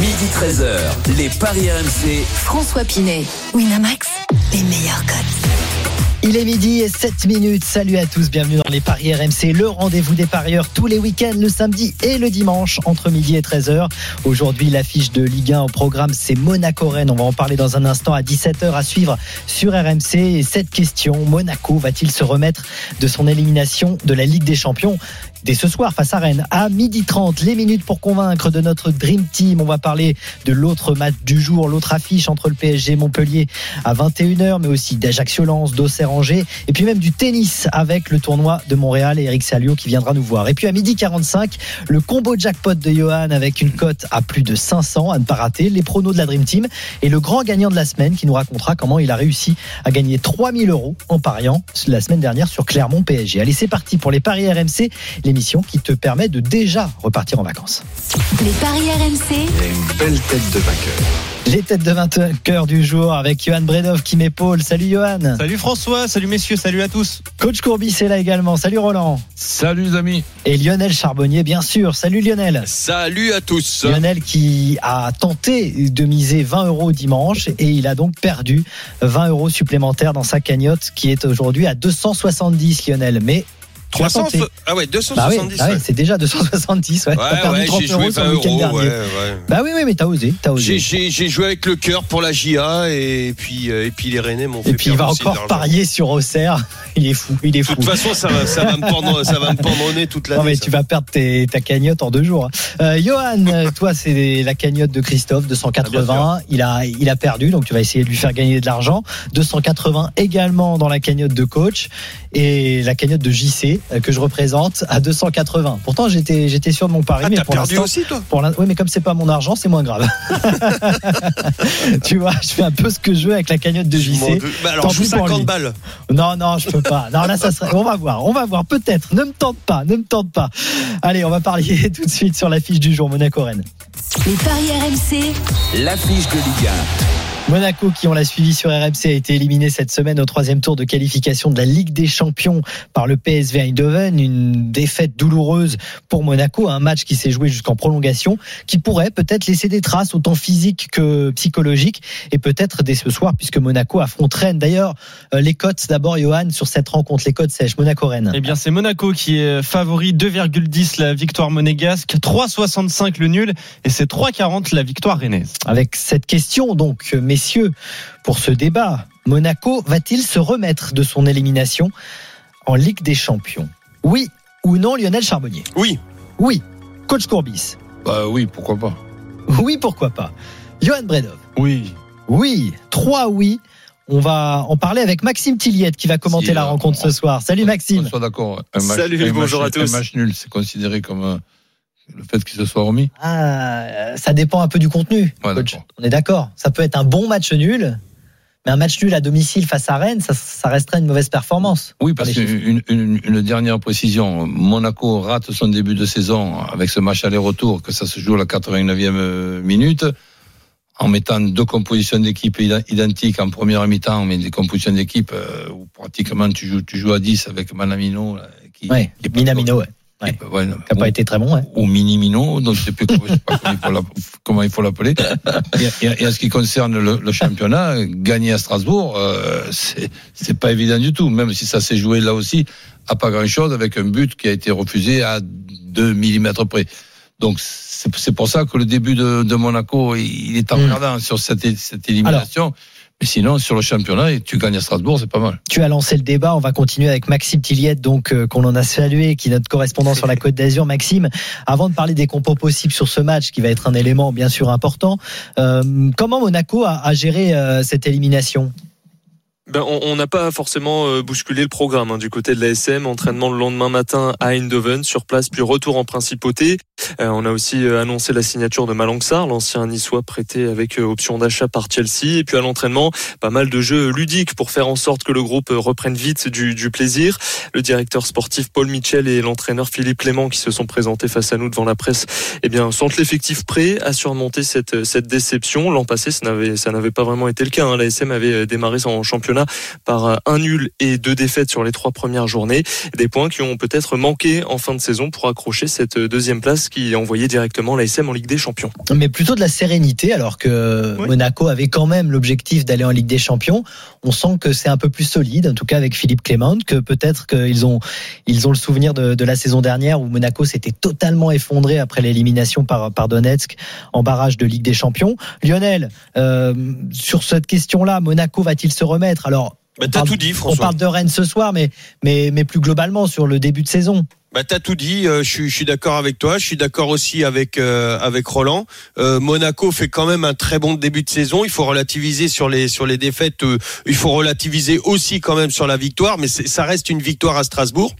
Midi 13h, les Paris RMC. François Pinet, Winamax, les meilleurs codes. Il est midi et 7 minutes. Salut à tous, bienvenue dans les Paris RMC, le rendez-vous des parieurs tous les week-ends, le samedi et le dimanche entre midi et 13h. Aujourd'hui, l'affiche de Ligue 1 au programme, c'est Monaco-Rennes. On va en parler dans un instant à 17h à suivre sur RMC. Et cette question, Monaco va-t-il se remettre de son élimination de la Ligue des Champions dès ce soir face à Rennes à midi 30 les minutes pour convaincre de notre Dream Team. On va parler de l'autre match du jour l'autre affiche entre le PSG et Montpellier à 21h mais aussi d'Ajaccio Lens d'Auxerre Angers et puis même du tennis avec le tournoi de Montréal et Eric Salio qui viendra nous voir. Et puis à midi 45 le combo jackpot de Johan avec une cote à plus de 500 à ne pas rater les pronos de la Dream Team et le grand gagnant de la semaine qui nous racontera comment il a réussi à gagner 3000 euros en pariant la semaine dernière sur Clermont PSG allez c'est parti pour les paris RMC l'émission qui te permet de déjà repartir en vacances. Les paris RMC, une belle tête de vainqueur. Les têtes de vainqueur du jour avec Johan Bredov qui m'épaule. Salut Johan. Salut François, salut messieurs, salut à tous. Coach Courbis est là également. Salut Roland. Salut les amis. Et Lionel Charbonnier, bien sûr. Salut Lionel. Salut à tous. Lionel qui a tenté de miser 20 euros dimanche et il a donc perdu 20 euros supplémentaires dans sa cagnotte qui est aujourd'hui à 270 Lionel. Mais 300 Ah ouais, 270. Bah bah ouais, c'est déjà 270. Ouais, ouais, ouais j'ai joué 20 euros. Ouais, ouais. Bah oui, oui, mais t'as osé, t'as osé. J'ai joué avec le cœur pour la JA et puis et puis les Rennais m'ont fait Et puis il va encore parier sur Auxerre. Il est fou, il est fou. De toute façon, ça va, ça va me pendre, ça va me pendronner toute l'année. Non mais ça. tu vas perdre tes, ta cagnotte en deux jours. hein. Euh, Johan, toi c'est la cagnotte de Christophe, 280. il a, il a perdu, donc tu vas essayer de lui faire gagner de l'argent. 280 également dans la cagnotte de coach et la cagnotte de JC euh, que je représente à 280. Pourtant j'étais, j'étais sûr de mon pari, Ah, mais t'as pour perdu aussi toi pour oui, mais comme c'est pas mon argent, c'est moins grave. tu vois, je fais un peu ce que je veux avec la cagnotte de JC. Bah alors Tant je joue pis pour 50 lui. balles. Non, non, je peux pas. Non, là, ça serait. On va voir, on va voir. Peut-être. Ne me tente pas, ne me tente pas. Allez, on va parler tout de suite sur l'affiche du jour Monaco-Rennes. les paris RMC, L'affiche de Ligue Monaco, qui on l'a suivi sur RMC, a été éliminé cette semaine au troisième tour de qualification de la Ligue des Champions par le PSV Eindhoven. Une défaite douloureuse pour Monaco, un match qui s'est joué jusqu'en prolongation, qui pourrait peut-être laisser des traces autant physiques que psychologiques, et peut-être dès ce soir, puisque Monaco affronte Rennes. D'ailleurs, euh, les cotes d'abord, Johan, sur cette rencontre, les cotes sèches, Monaco-Rennes. Eh bien, c'est Monaco qui est favori 2,10 la victoire monégasque, 3,65 le nul et c'est 3,40 la victoire rennaise. avec cette question, donc, euh, messieurs, pour ce débat, Monaco va-t-il se remettre de son élimination en Ligue des Champions? Oui ou non, Lionel Charbonnier? Oui. Oui. Coach Courbis? Bah oui, pourquoi pas. Oui, pourquoi pas Johan Bredov? Oui. Oui. Trois oui. On va en parler avec Maxime Tilliette qui va commenter Si, la euh, rencontre ce soir. Salut On Maxime. soit d'accord. Un match- Salut, un bonjour match- à tous. Un match nul, c'est considéré comme euh, le fait qu'il se soit remis. Ah, euh, ça dépend un peu du contenu. Ouais, coach. On est d'accord. Ça peut être un bon match nul, mais un match nul à domicile face à Rennes, ça, ça resterait une mauvaise performance. Oui, Par parce qu'une une, une dernière précision. Monaco rate son début de saison avec ce match aller-retour, que ça se joue à la 89e minute, en mettant deux compositions d'équipe identiques en première mi-temps, mais des compositions d'équipe euh, où pratiquement tu joues, tu joues à 10 avec Manamino. qui, Ouais, qui Minamino, ouais. Qui est pas- ouais, Qui n'a pas été très bon, ouais. ou mini mino, donc je sais plus comment, je sais pas comment il faut l'appeler. Et, et- et en ce qui concerne le, le championnat, gagner à Strasbourg, euh, c'est pas évident du tout, même si ça s'est joué là aussi à pas grand chose avec un but qui a été refusé à 2 mm près. Donc c'est pour ça que le début de, de Monaco, il est en Mm. perdant sur cette élimination. Mais sinon, sur le championnat, et tu gagnes à Strasbourg, c'est pas mal. Tu as lancé le débat. On va continuer avec Maxime Tilliette, donc euh, qu'on en a salué, qui est notre correspondant sur la Côte d'Azur. Maxime, avant de parler des compos possibles sur ce match, qui va être un élément bien sûr important, euh, comment Monaco a, a géré euh, cette élimination? Ben, on n'a pas forcément euh, bousculé le programme hein, du côté de l'ASM. Entraînement le lendemain matin à Eindhoven sur place, puis retour en principauté. Euh, on a aussi euh, annoncé la signature de Malangsar, l'ancien niçois prêté avec option d'achat par Chelsea. Et puis à l'entraînement, pas mal de jeux ludiques pour faire en sorte que le groupe reprenne vite du, plaisir. Le directeur sportif Paul Mitchell et l'entraîneur Philippe Clément qui se sont présentés face à nous devant la presse, eh bien, sentent l'effectif prêt à surmonter cette, cette déception. L'an passé, ça n'avait, pas vraiment été le cas. Hein. L'ASM avait démarré en championnat championnat par un nul et deux défaites sur les trois premières journées. Des points qui ont peut-être manqué en fin de saison pour accrocher cette deuxième place qui envoyait directement l'ASM en Ligue des Champions. Mais plutôt de la sérénité, alors que Oui. Monaco avait quand même l'objectif d'aller en Ligue des Champions. On sent que c'est un peu plus solide, en tout cas avec Philippe Clément, que peut-être qu'ils ont, ils ont le souvenir de, de la saison dernière où Monaco s'était totalement effondré après l'élimination par, par Donetsk en barrage de Ligue des Champions. Lionel, euh, sur cette question-là, Monaco va-t-il se remettre Alors, Bah, on t'as parle- tout dit, on François. parle de Rennes ce soir, mais, mais, mais plus globalement sur le début de saison. Bah t'as tout dit. euh, je suis, je suis d'accord avec toi. Je suis d'accord aussi avec euh, avec Roland. Euh, Monaco fait quand même un très bon début de saison. Il faut relativiser sur les sur les défaites. il faut relativiser aussi quand même sur la victoire. Mais ça reste une victoire à Strasbourg.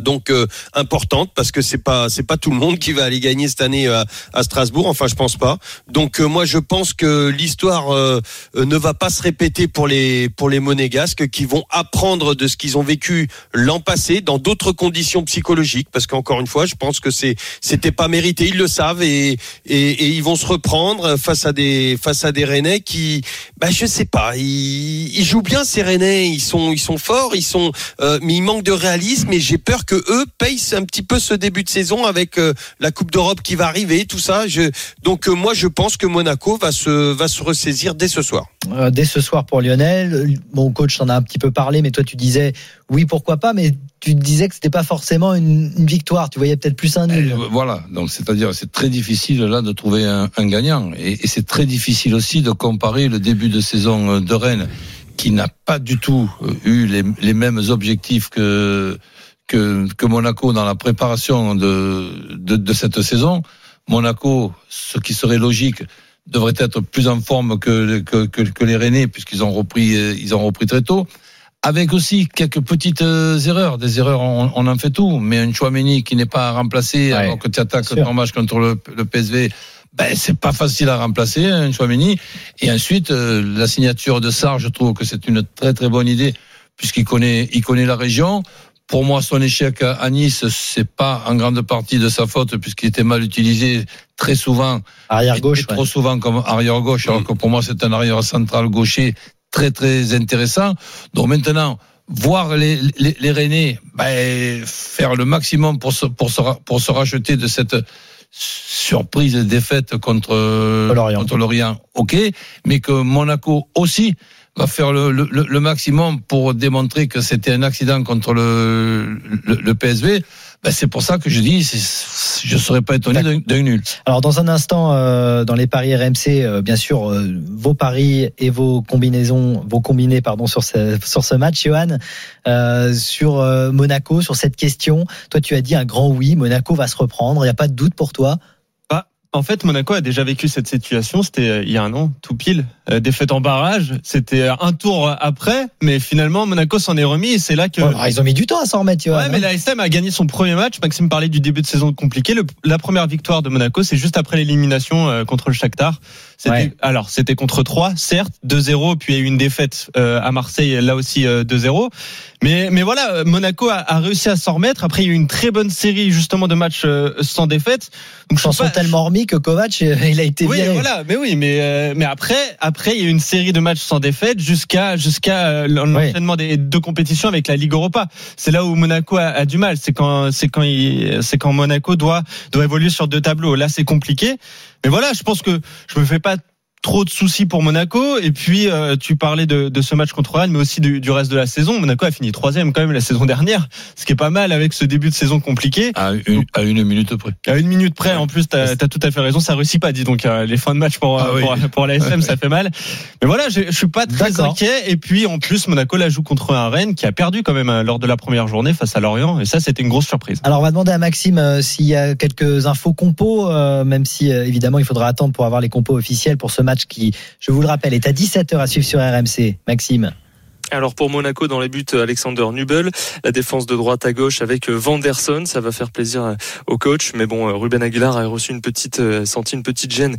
Donc euh, importante parce que c'est pas c'est pas tout le monde qui va aller gagner cette année à, à Strasbourg. Enfin je pense pas. Donc euh, moi je pense que l'histoire euh, euh, ne va pas se répéter pour les pour les Monégasques qui vont apprendre de ce qu'ils ont vécu l'an passé dans d'autres conditions psychologiques parce qu'encore une fois je pense que c'est c'était pas mérité ils le savent et, et et ils vont se reprendre face à des face à des Rennais qui bah je sais pas ils, ils jouent bien ces Rennais ils sont ils sont forts ils sont euh, mais il manque de réalisme et j'ai peur que eux payent un petit peu ce début de saison avec euh, la Coupe d'Europe qui va arriver tout ça je donc euh, moi je pense que Monaco va se va se ressaisir dès ce soir Euh, dès ce soir pour Lionel. Mon coach en a un petit peu parlé, mais toi tu disais oui pourquoi pas, mais tu disais que c'était pas forcément une, une victoire. Tu voyais peut-être plus un nul. Euh, Voilà, donc c'est-à-dire c'est très difficile là de trouver un, un gagnant et, et c'est très difficile aussi de comparer le début de saison de Rennes qui n'a pas du tout eu les, les mêmes objectifs que, que que Monaco dans la préparation de de, de cette saison. Monaco, ce qui serait logique, devrait être plus en forme que que, que, que les Rennais puisqu'ils ont repris euh, ils ont repris très tôt avec aussi quelques petites euh, erreurs. Des erreurs, on, on en fait tout. Mais un Chouameni qui n'est pas remplacé Ouais, alors que tu attaques ton match contre le, le PSV, ben, c'est pas facile à remplacer, un Chouameni. Et ensuite, euh, la signature de Sarr, je trouve que c'est une très très bonne idée puisqu'il connaît, il connaît la région. Pour moi, son échec à Nice, c'est pas en grande partie de sa faute puisqu'il était mal utilisé très souvent Arrière gauche. trop souvent comme arrière gauche, alors que pour moi c'est un arrière central gaucher très très intéressant. Donc maintenant, voir les, les, les Rennais ben, faire le maximum pour se, pour, se, pour se racheter de cette surprise défaite contre Lorient. contre Lorient, ok, mais que Monaco aussi va faire le, maximum pour démontrer que c'était un accident contre le, PSV. Ben, c'est pour ça que je dis, je serais pas étonné d'un nul. Alors dans un instant, euh, dans les paris RMC, euh, bien sûr, euh, vos paris et vos combinaisons, vos combinés, pardon, sur ce sur ce match, Johan, sur Monaco, sur cette question. Toi, tu as dit un grand oui. Monaco va se reprendre. Il n'y a pas de doute pour toi. En fait, Monaco a déjà vécu cette situation. C'était euh, il y a un an, tout pile. Euh, défaite en barrage. C'était euh, un tour après, mais finalement Monaco s'en est remis. Et c'est là que. Ouais, ah, ils ont mis du temps à s'en remettre. Ouais, mais hein. la SM a gagné son premier match. Maxime parlait du début de saison compliqué. Le- la première victoire de Monaco, c'est juste après l'élimination euh, contre le Shakhtar. Ouais. Alors, c'était contre 3, certes, 2-0, puis il y a eu une défaite euh, à Marseille, là aussi euh, 2-0. Mais, mais voilà, euh, Monaco a, a réussi à s'en remettre. Après, il y a eu une très bonne série justement de matchs euh, sans défaite. Donc, je Ils suis sont pas- tellement remis que Kovac, euh, il a été oui, viré. voilà, mais oui, mais euh, mais après, après, il y a eu une série de matchs sans défaite jusqu'à jusqu'à euh, l'enchaînement des deux compétitions avec la Ligue Europa. C'est là où Monaco a, a du mal. C'est quand c'est quand il c'est quand Monaco doit doit évoluer sur deux tableaux. Là, c'est compliqué. Mais voilà, je pense que je me fais pas trop de soucis pour Monaco. Et puis, euh, tu parlais de, de ce match contre Rennes, mais aussi du, du reste de la saison. Monaco a fini troisième quand même la saison dernière, ce qui est pas mal avec ce début de saison compliqué. À une, à une minute près. À une minute près, en plus, t'as as tout à fait raison, ça réussit pas, dis donc, euh, les fins de match pour, Ah oui. pour, pour la SM, ça fait mal. Mais voilà, je, je suis pas très inquiet. Et puis, en plus, Monaco la joue contre un Rennes qui a perdu quand même euh, lors de la première journée face à Lorient. Et ça, c'était une grosse surprise. Alors on va demander à Maxime euh, s'il y a quelques infos compos, euh, même si euh, évidemment il faudra attendre pour avoir les compos officiels pour ce match qui, je vous le rappelle, est à 17h à suivre sur RMC. Maxime. Alors pour Monaco dans les buts Alexander Nubel, la défense de droite à gauche avec Vanderson, ça va faire plaisir euh, au coach. Mais bon, euh, Ruben Aguilar a reçu une petite, euh, senti une petite gêne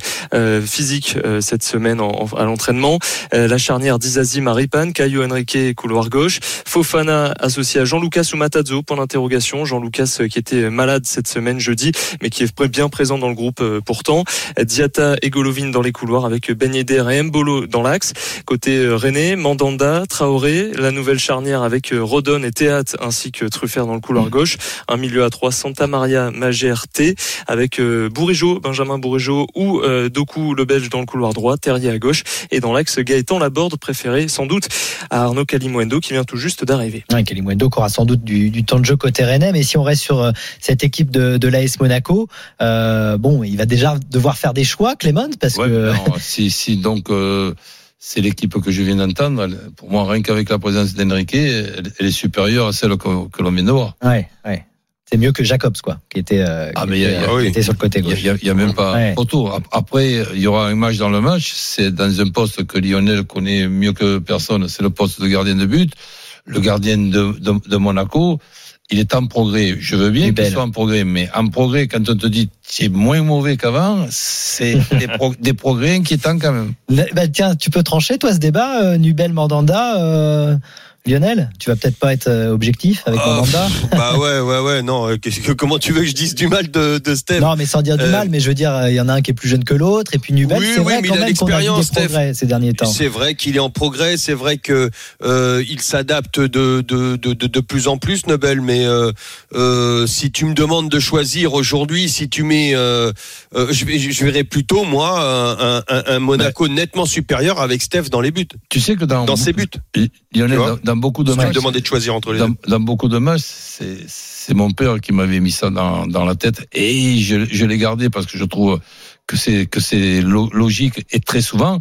physique cette semaine à l'entraînement. La charnière d'Izazi Maripan, Caio Henrique couloir gauche, Fofana associé à Jean-Lucas Sumatazzo point d'interrogation. Jean-Lucas qui était malade cette semaine jeudi, mais qui est bien présent dans le groupe pourtant. Diata et Golovin dans les couloirs avec Ben et Mbolo dans l'axe. Côté René, Mandanda, Traoré Traoré, la nouvelle charnière avec euh, Rodon et Théâtre ainsi que Truffert dans le couloir Mm. gauche, un milieu à 3 Santa Maria, Magère, T avec euh, Bourigeau, Benjamin Bourigeau ou euh, Doku le Belge dans le couloir droit, Terrier à gauche et dans l'axe Gaëtan Laborde préféré sans doute à Arnaud Calimuendo qui vient tout juste d'arriver. Ouais, Kalimundo qui aura sans doute du, du temps de jeu côté Rennais, mais si on reste sur cette équipe de, de l'AS Monaco, euh, bon, il va déjà devoir faire des choix, Clément, parce Ouais, que non, si, si donc euh, c'est l'équipe que je viens d'entendre, pour moi, rien qu'avec la présence d'Enrique, elle, elle est supérieure à celle que, que l'on vient de voir. ouais, ouais. c'est mieux que Jacobs, quoi, qui était, euh, Ah, qui mais il y a- était, il y a- euh, qui oui. était sur le côté Il gauche. n'y a, il y a même pas Ouais. Ap- Après, il y aura un match dans le match. C'est dans un poste que Lionel connaît mieux que personne. C'est le poste de gardien de but. Le gardien de, de, de Monaco, il est en progrès. Je veux bien qu'il soit en progrès, mais en progrès, quand on te dit c'est moins mauvais qu'avant, c'est des, pro- des progrès inquiétants quand même. Bah, tiens, tu peux trancher, toi, ce débat, euh, Nubel Mandanda, euh, Lionel Tu vas peut-être pas être euh, objectif avec Oh, Mandanda bah ouais, ouais, ouais, non. euh, que- comment tu veux que je dise du mal de, de Steph Non, mais sans dire du Euh, mal, mais je veux dire, il y en a un qui est plus jeune que l'autre, et puis Nubel, Oui, c'est oui, vrai mais quand il a même qu'on a vu des l'expérience, Steph. progrès ces derniers temps. C'est vrai qu'il est en progrès, c'est vrai que euh, il s'adapte de, de, de, de, de plus en plus, Nobel. Mais euh, euh, si tu me demandes de choisir aujourd'hui, si tu mets, euh, euh, je, je verrais plutôt moi un, un, un Monaco nettement supérieur avec Steph dans les buts, Tu sais que dans, dans ses buts. Lionel, dans, beaucoup de matchs, demandais de choisir entre les deux. dans, beaucoup de matchs, c'est c'est mon père qui m'avait mis ça dans, dans la tête et je, je l'ai gardé parce que je trouve que c'est que c'est lo- logique et très souvent.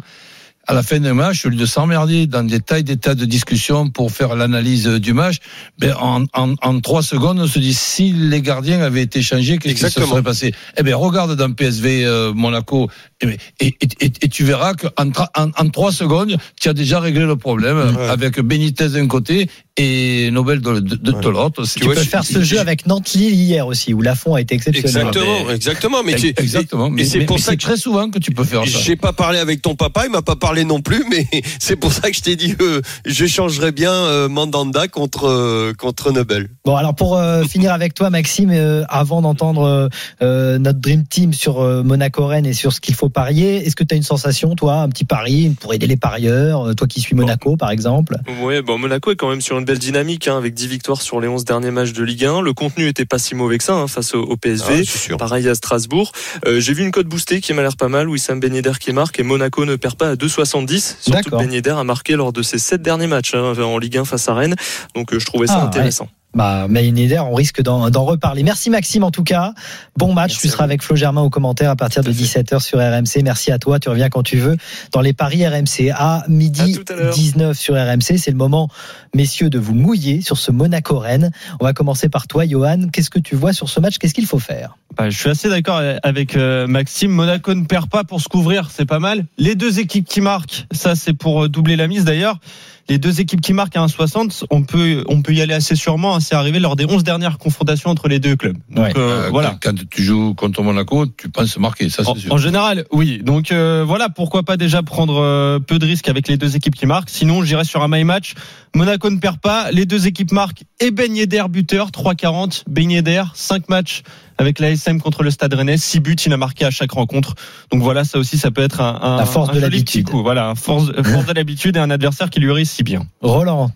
À la fin d'un match, au lieu de s'emmerder dans des tas et des tas de discussions pour faire l'analyse du match, ben en, en, en trois secondes, on se dit si les gardiens avaient été changés, qu'est-ce qui se serait passé? Eh ben regarde dans PSV euh, Monaco et, et, et, et- et tu verras qu'en en, en trois secondes, tu as déjà réglé le problème Ouais. avec Benitez d'un côté et Nobel de, de, de, de Ouais. l'autre. Tu Tu vois, peux je- faire ce je- jeu avec Nantes-Lille hier aussi, où Lafont a été exceptionnel. Exactement, exactement. Mais Exactement. Mais, c'est pour mais ça que très souvent que tu peux faire ça. J'ai pas parlé avec ton papa, il m'a pas parlé non plus, mais c'est pour ça que je t'ai dit euh, je changerais bien euh, Mandanda contre euh, contre Nobel. Bon, alors pour euh, finir avec toi, Maxime, euh, avant d'entendre notre Dream Team sur euh, Monaco-Rennes et sur ce qu'il faut parier, est-ce que tu as une sensation, toi, un petit pari pour aider les parieurs, toi qui suis Monaco par exemple? Ouais, bon, Monaco est quand même sur une belle dynamique, hein, avec 10 victoires sur les 11 derniers matchs de Ligue 1. Le contenu était pas si mauvais que ça, hein, face au, au PSV. Ah. Pareil à Strasbourg. Euh, J'ai vu une cote boostée qui m'a l'air pas mal. Wissam Ben Yedder qui marque et Monaco ne perd pas à 2,70. Surtout Yedder a marqué lors de ses 7 derniers matchs hein, en Ligue 1 face à Rennes. Donc euh, je trouvais ça Ah, intéressant. Bah, idée, on risque d'en d'en reparler. Merci Maxime en tout cas. Bon match, Merci tu seras avec Flo Germain au commentaire à partir de Tout à fait. 17h sur RMC. Merci à toi, tu reviens quand tu veux dans les paris RMC à midi À à l'heure. 19 sur RMC. C'est le moment, messieurs, de vous mouiller sur ce Monaco-Rennes. On va commencer par toi, Johan. Qu'est-ce que tu vois sur ce match? Qu'est-ce qu'il faut faire? Bah, je suis assez d'accord avec euh, Maxime. Monaco ne perd pas pour se couvrir, c'est pas mal. Les deux équipes qui marquent, ça c'est pour euh, doubler la mise d'ailleurs. Les deux équipes qui marquent à 1,60, on peut, on peut y aller assez sûrement. hein. C'est arrivé lors des 11 dernières confrontations entre les deux clubs. Donc Ouais. euh, Euh, voilà. quand, quand tu joues contre Monaco, tu penses marquer, ça En, c'est sûr. en général, oui. Donc euh, voilà, pourquoi pas déjà prendre peu de risques avec les deux équipes qui marquent. Sinon, j'irai sur un my match. Monaco ne perd pas, les deux équipes marquent et Ben Yedder buteur 3,40. Ben Yedder 5 matchs avec la SM contre le Stade Rennais, 6 buts, il a marqué à chaque rencontre. Donc voilà, ça aussi, ça peut être un, un La force un de l'habitude. petit coup. Voilà, force, force de l'habitude et un adversaire qui lui réussit bien. Roland.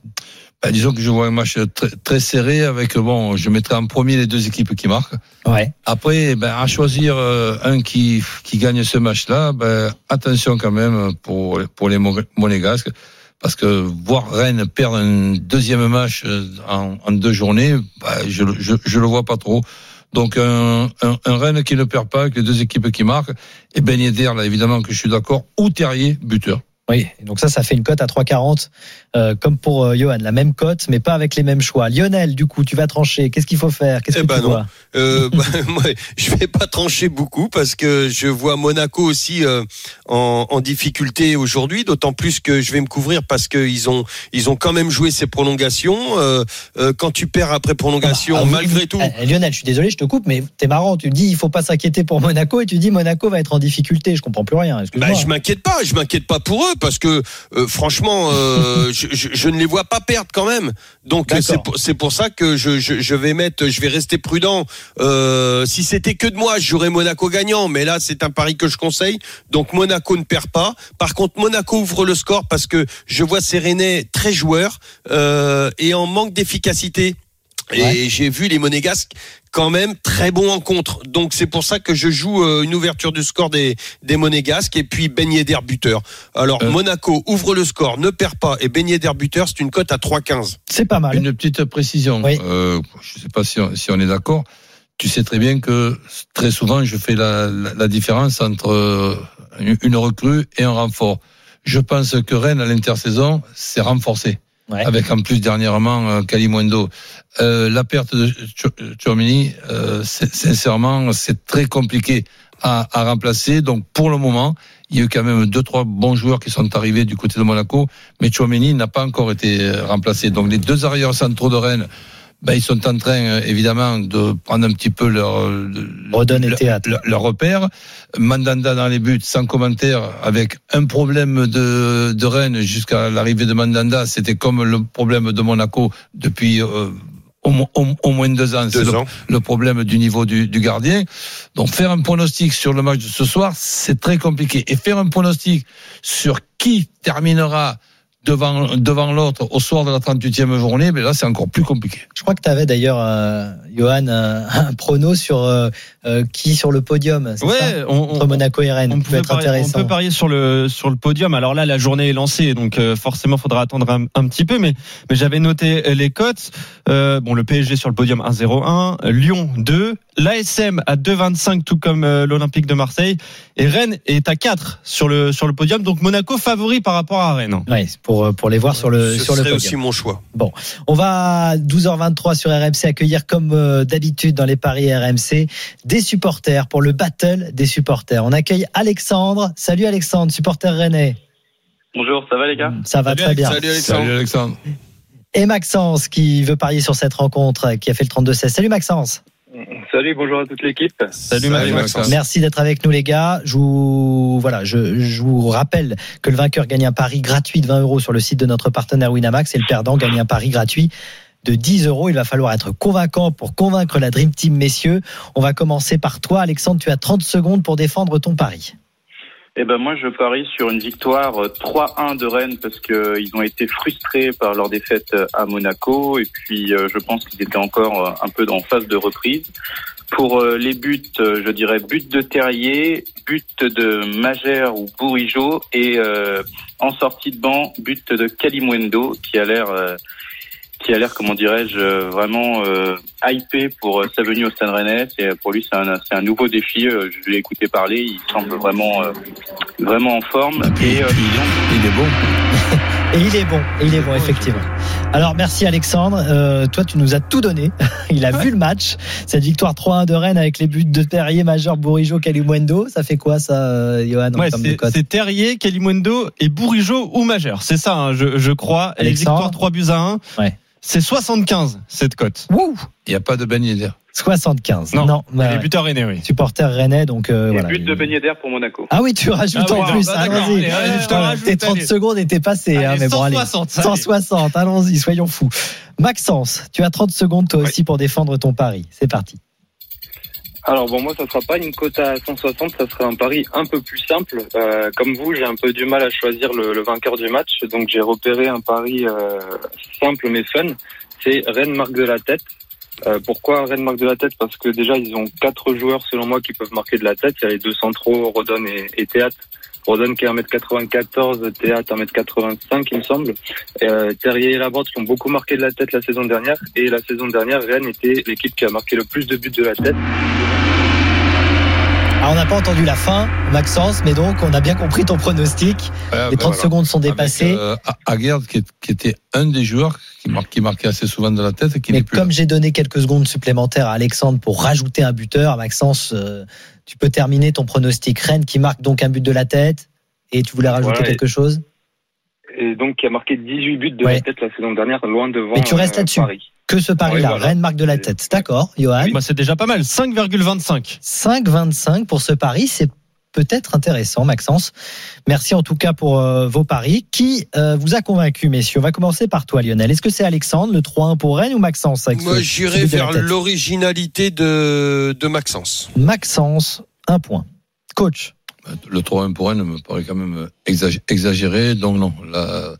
Bah, disons que je vois un match très, très serré avec, bon, je mettrai en premier les deux équipes qui marquent. Ouais. Après, ben, à choisir euh, un qui, qui gagne ce match-là, ben, attention quand même pour, pour les Mo- Monégasques. Parce que voir Rennes perdre un deuxième match euh, en, deux journées, ben, je, je, le vois pas trop. Donc un, un, un Rennes qui ne perd pas, avec les deux équipes qui marquent, et Ben Yedder, là évidemment que je suis d'accord, ou Terrier, buteur. Oui, donc ça, ça fait une cote à 3,40, euh, comme pour euh, Johan, la même cote, mais pas avec les mêmes choix. Lionel, du coup, tu vas trancher. Qu'est-ce qu'il faut faire? Qu'est-ce Eh que ben tu non. vois? Euh, bah, moi, je vais pas trancher beaucoup parce que je vois Monaco aussi en, en difficulté aujourd'hui, d'autant plus que je vais me couvrir parce qu'ils ont ils ont quand même joué ces prolongations. Quand tu perds après prolongation, Ah, oui, malgré oui. tout. Eh, Lionel, je suis désolé, je te coupe, mais t'es marrant. Tu dis il faut pas s'inquiéter pour Monaco et tu dis Monaco va être en difficulté. Je comprends plus rien. Bah, je m'inquiète pas, je m'inquiète pas pour eux. Parce que euh, franchement, euh, je, je- je ne les vois pas perdre quand même. Donc euh, c'est pour, c'est pour ça que je, je, je vais mettre, je vais rester prudent. Euh, si c'était que de moi, j'aurais Monaco gagnant, mais là c'est un pari que je conseille. Donc Monaco ne perd pas. Par contre, Monaco ouvre le score parce que je vois ces Rennais très joueurs euh, et en manque d'efficacité. Et Ouais. j'ai vu les Monégasques quand même très bons en contre. Donc c'est pour ça que je joue euh, une ouverture du score des, des Monégasques et puis Ben Yedder buteur. Alors Euh. Monaco ouvre le score, ne perd pas et Ben Yedder buteur, c'est une cote à 3,15. C'est pas mal. Une petite précision. Oui. Euh, je ne sais pas si on, si on est d'accord. Tu sais très bien que très souvent, je fais la, la, la différence entre une une recrue et un renfort. Je pense que Rennes, à l'intersaison, s'est renforcé. Avec en plus dernièrement euh, Kalimundo. Euh, la perte de Chomini, euh, sincèrement, c'est très compliqué à, à remplacer. Donc pour le moment, il y a eu quand même deux trois bons joueurs qui sont arrivés du côté de Monaco, mais Chouameni n'a pas encore été euh, remplacé. Donc les deux arrières centraux de Rennes, ben, ils sont en train euh, évidemment de prendre un petit peu leur euh, Redonne et leur- théâtre. leur, leur repère. Mandanda dans les buts, sans commentaire, avec un problème de, de Rennes jusqu'à l'arrivée de Mandanda, c'était comme le problème de Monaco depuis euh, au, mo- au- au moins deux ans. C'est Deux le, ans. le problème du niveau du, du gardien. Donc faire un pronostic sur le match de ce soir, c'est très compliqué. Et faire un pronostic sur qui terminera devant, devant l'autre au soir de la 38e journée, ben là c'est encore plus compliqué. Je crois que tu avais d'ailleurs, euh, Johan, un, un prono sur euh, euh, qui sur le podium. c'est ça Ouais, on, Entre on- Monaco et Rennes. on peut peut, être parier, on intéressant. peut parier sur le sur le podium. Alors là, la journée est lancée, donc euh, forcément, faudra attendre un, un petit peu. Mais mais j'avais noté euh, les cotes. Euh, bon, le PSG sur le podium 1,01, Lyon 2, l'ASM à 2,25, tout comme euh, l'Olympique de Marseille, et Rennes est à 4 sur le sur le podium. Donc Monaco favori par rapport à Rennes. Ouais, pour, pour les voir sur le, Ce sur le serait podium. aussi mon choix. On va à 12h23 sur RMC accueillir comme euh, d'habitude dans les paris RMC des supporters pour le battle des supporters. On accueille Alexandre. Salut Alexandre, supporter rennais. Bonjour, ça va les gars? Ça va Salut, très bien. Salut Alexandre. Salut Alexandre. Et Maxence qui veut parier sur cette rencontre, qui a fait le 32-16. Salut Maxence. Salut, bonjour à toute l'équipe. Salut, Salut, Maxence. Maxence. Merci d'être avec nous les gars. Je vous voilà, je, je vous rappelle que le vainqueur gagne un pari gratuit de 20 euros sur le site de notre partenaire Winamax et le perdant gagne un pari gratuit de 10 euros. Il va falloir être convaincant pour convaincre la Dream Team, messieurs. On va commencer par toi, Alexandre. Tu as 30 secondes pour défendre ton pari. Eh ben moi je parie sur une victoire euh, 3-1 de Rennes parce que euh, ils ont été frustrés par leur défaite euh, à Monaco et puis euh, je pense qu'ils étaient encore euh, un peu en phase de reprise. Pour euh, les buts, euh, je dirais but de Terrier, but de Magère ou Bourigeau et euh, en sortie de banc, but de Kalimwendo qui a l'air euh, qui a l'air, comment dirais-je, euh, vraiment euh, hypé pour euh, sa venue au Stade Rennais. C'est pour lui, c'est un, c'est un nouveau défi. Euh, Je l'ai écouté parler, il semble vraiment, euh, vraiment en forme. Et euh, Il est bon. Et il est bon, et il est bon, effectivement. Alors merci Alexandre, Euh, toi tu nous as tout donné. Il a vu le match. Cette victoire 3-1 de Rennes avec les buts de Terrier, Major, Bourigeau, Kalimwendo, ça fait quoi ça, euh, Johan Ouais, c'est Terrier, Kalimundo et Bourigeau ou Majeur. C'est ça, hein, je, je crois. Et Alexandre victoire 3 buts à 1. Ouais. C'est 75 cette cote. Wouh Il n'y a pas de Ben Yedder. 75. Non, non bah, les buteurs rennais, oui. supporter rennais, donc euh, voilà. but de Ben Yedder pour Monaco. Ah oui, tu rajoutes Ah oui, en non, plus. bah, allons-y. allez, Tes 30 allez. secondes étaient passées, hein, mais bon, allez. 160, allez. 160, allons-y, soyons fous. Maxence, tu as 30 secondes toi aussi pour défendre ton pari. C'est parti. Alors bon, moi, ça sera pas une cote à 160, ça sera un pari un peu plus simple. Euh, comme vous, j'ai un peu du mal à choisir le, vainqueur du match, donc j'ai repéré un pari euh, simple mais fun. C'est Rennes marque de la tête. Euh, pourquoi Rennes marque de la tête? Parce que déjà, ils ont quatre joueurs, selon moi, qui peuvent marquer de la tête. Il y a les deux centraux, Rodon et, et Théâtre. Rodon qui est 1m94, Théâtre 1m85, il me semble. Euh, Terrier et Laborde qui ont beaucoup marqué de la tête la saison dernière. Et la saison dernière, Rennes était l'équipe qui a marqué le plus de buts de la tête. Alors, on n'a pas entendu la fin, Maxence, mais donc on a bien compris ton pronostic. Ouais, Les ben 30 voilà. secondes sont dépassées. euh, Aguerd, qui, qui était un des joueurs qui, mar- qui marquait assez souvent de la tête et qui mais plus comme j'ai donné quelques secondes supplémentaires à Alexandre pour rajouter un buteur, Maxence, euh, tu peux terminer ton pronostic. Rennes qui marque donc un but de la tête. Et tu voulais rajouter quelque chose? Et donc qui a marqué 18 buts de Ouais. la tête la saison dernière, loin devant. Mais tu restes euh, là-dessus. Que ce pari-là, Ouais, voilà. Rennes marque de la tête. D'accord, Johan. Bah, c'est déjà pas mal. 5,25. 5,25 pour ce pari, c'est peut-être intéressant, Maxence. Merci en tout cas pour euh, vos paris. Qui euh, vous a convaincu, messieurs? On va commencer par toi, Lionel. Est-ce que c'est Alexandre, le 3-1 pour Rennes ou Maxence avec Moi, j'irai vers l'originalité de, de Maxence. Maxence, un point. Coach, Le 3-1 pour Rennes me paraît quand même exagé- exagéré. Donc non, la,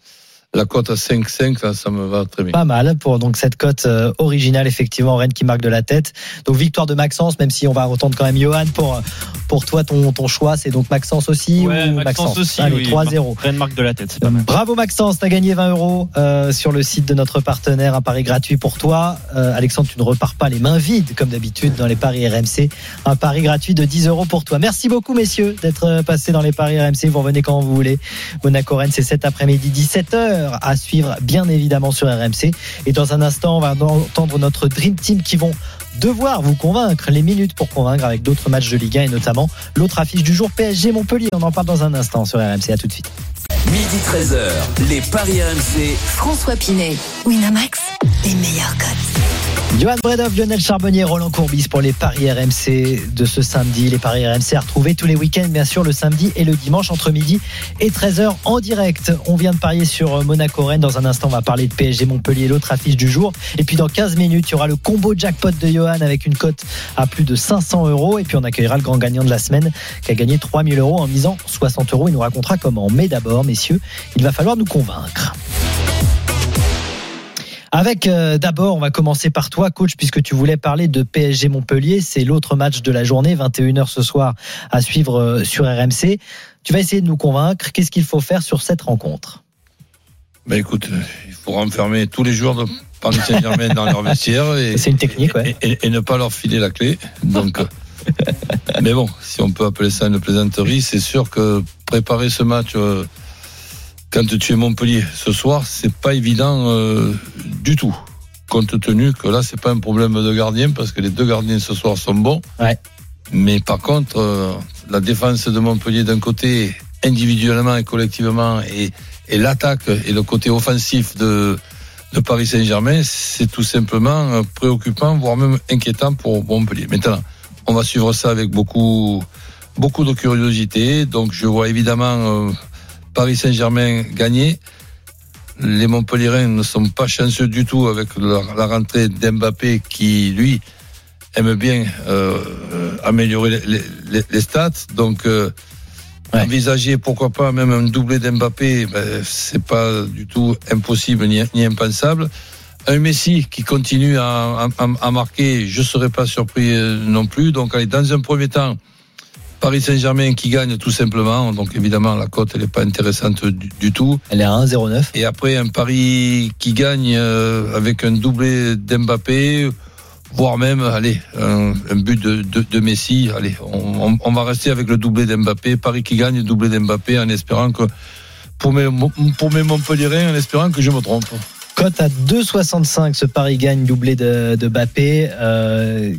la cote à 5-5, ça, ça me va très bien. pas mal pour donc cette cote euh, originale, effectivement, Rennes qui marque de la tête. Donc victoire de Maxence, même si on va entendre quand même Johan pour, pour toi, ton, ton choix. C'est donc Maxence aussi Ouais, ou Maxence? aussi. Allez, oui. 3-0. Rennes marque de la tête. c'est pas mal. Bravo Maxence, t'as gagné 20 euros euh, sur le site de notre partenaire, un pari gratuit pour toi. Euh, Alexandre, tu ne repars pas les mains vides comme d'habitude dans les paris RMC. Un pari gratuit de 10 euros pour toi. Merci beaucoup messieurs d'être euh, passés dans les paris RMC. Vous revenez quand vous voulez. Monaco Rennes, c'est cet après-midi 17h à suivre bien évidemment sur RMC. Et dans un instant, on va entendre notre Dream Team qui vont devoir vous convaincre les minutes pour convaincre avec d'autres matchs de Ligue 1 et notamment l'autre affiche du jour PSG Montpellier. On en parle dans un instant sur RMC. À tout de suite. Midi 13h, les Paris RMC. François Pinet, Winamax, les meilleurs codes. Johan Bredov, Lionel Charbonnier, Roland Courbis pour les paris RMC de ce samedi. Les paris RMC à retrouver tous les week-ends, bien sûr, le samedi et le dimanche entre midi et 13h en direct. On vient de parier sur euh, Monaco-Rennes. Dans un instant, on va parler de PSG Montpellier, l'autre affiche du jour. Et puis dans 15 minutes, il y aura le combo jackpot de Johan avec une cote à plus de 500 euros. Et puis on accueillera le grand gagnant de la semaine qui a gagné 3000 euros en misant 60 euros. Il nous racontera comment. Mais d'abord, messieurs, il va falloir nous convaincre. Avec euh, d'abord, on va commencer par toi, coach, puisque tu voulais parler de PSG Montpellier. C'est l'autre match de la journée, 21h ce soir, à suivre euh, sur RMC. Tu vas essayer de nous convaincre. Qu'est-ce qu'il faut faire sur cette rencontre? Ben écoute, euh, il faut renfermer tous les joueurs de Paris Saint-Germain dans leur vestiaire et, C'est une technique, ouais. et, et ne pas leur filer la clé. Donc, mais bon, si on peut appeler ça une plaisanterie, c'est sûr que préparer ce match euh, quand tu es Montpellier ce soir, c'est pas évident euh, du tout. Compte tenu que là, c'est pas un problème de gardien parce que les deux gardiens ce soir sont bons. Ouais. Mais par contre, euh, la défense de Montpellier d'un côté, individuellement et collectivement, et, et l'attaque et le côté offensif de, de Paris Saint-Germain, c'est tout simplement euh, préoccupant, voire même inquiétant pour Montpellier. Maintenant, on va suivre ça avec beaucoup, beaucoup de curiosité. Donc, je vois évidemment euh, Paris Saint-Germain gagner. Les Montpelliérains ne sont pas chanceux du tout avec la, la rentrée d'Mbappé qui, lui, aime bien euh, améliorer les, les- les- les stats. Donc, euh, Ouais. envisager pourquoi pas même un doublé d'Mbappé, ben, c'est pas du tout impossible ni, ni impensable. Un Messi qui continue à, à- à marquer, je serais pas surpris euh, non plus. Donc, allez, dans un premier temps, Paris Saint-Germain qui gagne tout simplement. Donc, évidemment, la cote, elle n'est pas intéressante du, du tout. Elle est à 1,09. Et après, un Paris qui gagne euh, avec un doublé d'Mbappé, voire même, allez, un, un but de, de, de Messi. Allez, on, on- on va rester avec le doublé d'Mbappé. Paris qui gagne, doublé d'Mbappé, en espérant que, pour mes, pour mes Montpellierins, en espérant que je me trompe. Cote à 2,65. Ce pari gagne doublé de, de Mbappé. Euh,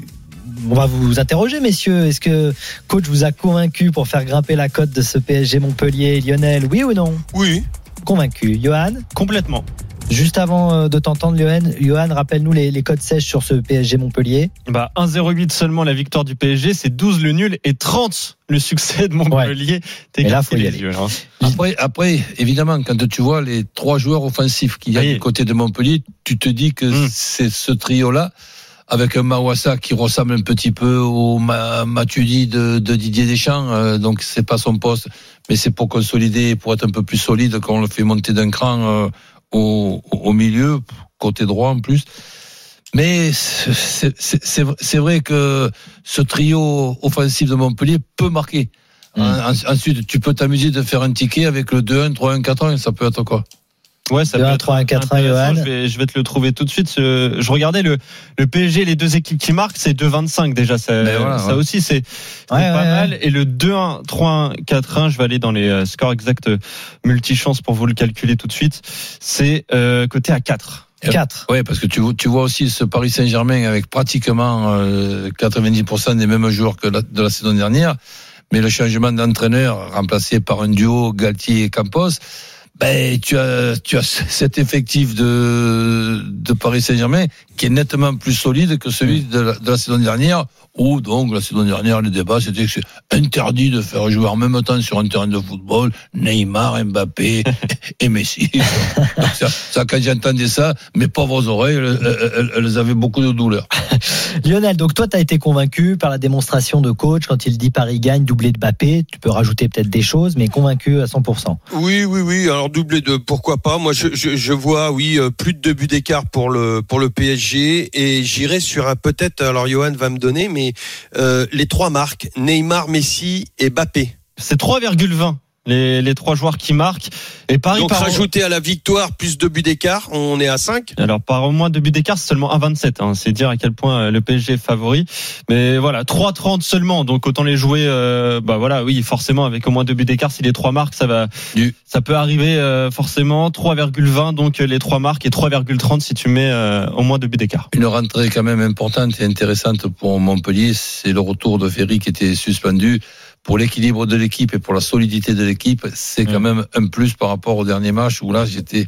on va vous interroger, messieurs. Est-ce que coach vous a convaincu pour faire grimper la cote de ce PSG Montpellier, Lionel? Oui ou non? Oui. Convaincu. Johan? Complètement. Juste avant euh, de t'entendre, Johan, Johan rappelle-nous les, les codes sèches sur ce PSG Montpellier. Bah, 1,08 seulement la victoire du PSG, c'est 12 le nul et 30 le succès de Montpellier. Mais là, faut y aller. yeux, hein. Après, après, évidemment, quand tu vois les trois joueurs offensifs qu'il y a Oui. du côté de Montpellier, tu te dis que Mm. c'est ce trio-là, avec un Mawassa qui ressemble un petit peu au Ma- Matuidi de, de Didier Deschamps, euh, donc c'est pas son poste, mais c'est pour consolider, pour être un peu plus solide quand on le fait monter d'un cran euh, au, au milieu, côté droit en plus. Mais c'est vrai que ce trio offensif de Montpellier peut marquer. Mm. En- Ensuite, tu peux t'amuser de faire un ticket avec le 2-1, 3-1, 4-1, ça peut être quoi? Ouais, ça Deux, peut un, être trois, un, quatre, un, intéressant. Johan. Je vais, je vais te le trouver tout de suite. Ce- Je regardais le, le PSG, les deux équipes qui marquent, c'est 2-25 déjà. Ça, Mais voilà, ça ouais. aussi, c'est Ouais, pas ouais, mal. Et le 2-1, 3-1, 4-1, je vais aller dans les euh, scores exacts euh, multichance pour vous le calculer tout de suite. C'est euh, côté à 4. 4. Oui, parce que tu, vois- tu vois aussi ce Paris Saint-Germain avec pratiquement euh, 90% des mêmes joueurs que la- de la saison dernière, mais le changement d'entraîneur remplacé par un duo Galtier et Campos, ben, tu as, tu as cet effectif de, de Paris Saint-Germain qui est nettement plus solide que celui de la, de la saison dernière, où donc la saison dernière, le débat c'était que c'est interdit de faire jouer en même temps sur un terrain de football Neymar, Mbappé et Messi. Donc ça, ça, quand j'entendais ça, mes pauvres oreilles, elles, elles- elles avaient beaucoup de douleur. Lionel, donc toi, tu as été convaincu par la démonstration de coach quand il dit Paris gagne, doublé de Mbappé. Tu peux rajouter peut-être des choses, mais convaincu à 100%. Oui, oui, oui. Alors doublé de pourquoi pas. Moi, je vois, oui, euh, plus de deux buts d'écart pour le pour le PSG et j'irai sur un peut-être. Alors Johan va me donner, mais euh, les trois marques Neymar, Messi et Mbappé. C'est 3,20 les, les trois joueurs qui marquent. Et Paris Donc par, rajouter à la victoire plus deux buts d'écart, on est à 5 alors par au moins deux buts d'écart, c'est seulement 1,27. Hein. C'est dire à quel point euh, le PSG est favori. Mais voilà, 3,30 seulement. Donc autant les jouer. euh, bah voilà, oui, forcément avec au moins deux buts d'écart, si les trois marques, ça va, Du- ça peut arriver euh, forcément. 3,20 donc euh, les trois marques et 3,30 si tu mets euh, au moins deux buts d'écart. Une rentrée quand même importante et intéressante pour Montpellier, c'est le retour de Ferry qui était suspendu. Pour l'équilibre de l'équipe et pour la solidité de l'équipe, c'est quand même un plus par rapport au dernier match où là j'étais